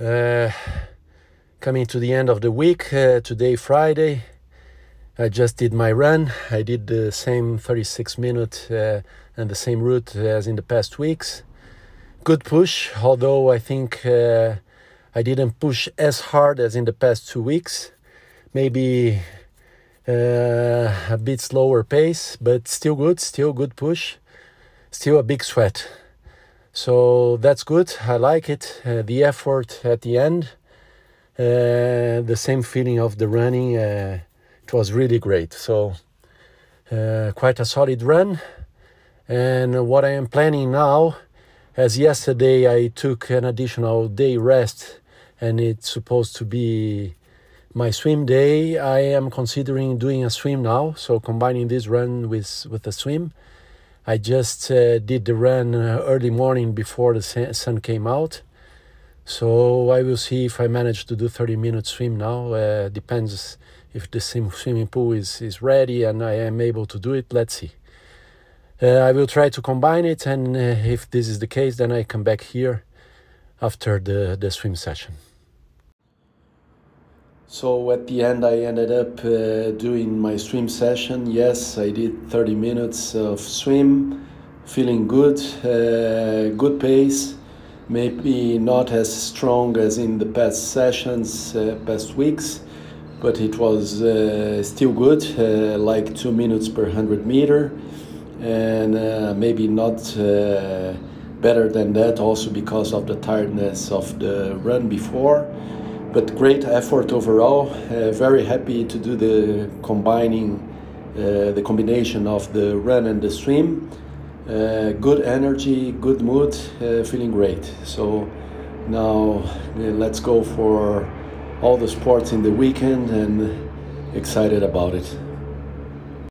Uh, coming to the end of the week, uh, today, Friday, I just did my run. I did the same 36 minute uh, and the same route as in the past weeks. Good push, although I think uh, I didn't push as hard as in the past two weeks. Maybe uh, a bit slower pace, but still good, still good push, still a big sweat. So that's good. I like it. Uh, the effort at the end, uh, the same feeling of the running. Uh, it was really great. So uh, quite a solid run. And what I am planning now, as yesterday I took an additional day rest, and it's supposed to be my swim day, I am considering doing a swim now. So combining this run with with a swim. I just uh, did the run uh, early morning before the sun came out. So I will see if I manage to do 30 minute swim now. Uh, depends if the swimming pool is, is ready and I am able to do it. Let's see. Uh, I will try to combine it, and uh, if this is the case, then I come back here after the, the swim session. So at the end, I ended up uh, doing my swim session. Yes, I did 30 minutes of swim, feeling good, uh, good pace. Maybe not as strong as in the past sessions, uh, past weeks, but it was uh, still good, uh, like two minutes per 100 meter, and uh, maybe not better than that, also because of the tiredness of the run before but great effort overall. Uh, very happy to do the combining, uh, the combination of the run and the swim. Uh, good energy, good mood, uh, feeling great. So now uh, let's go for all the sports in the weekend and excited about it.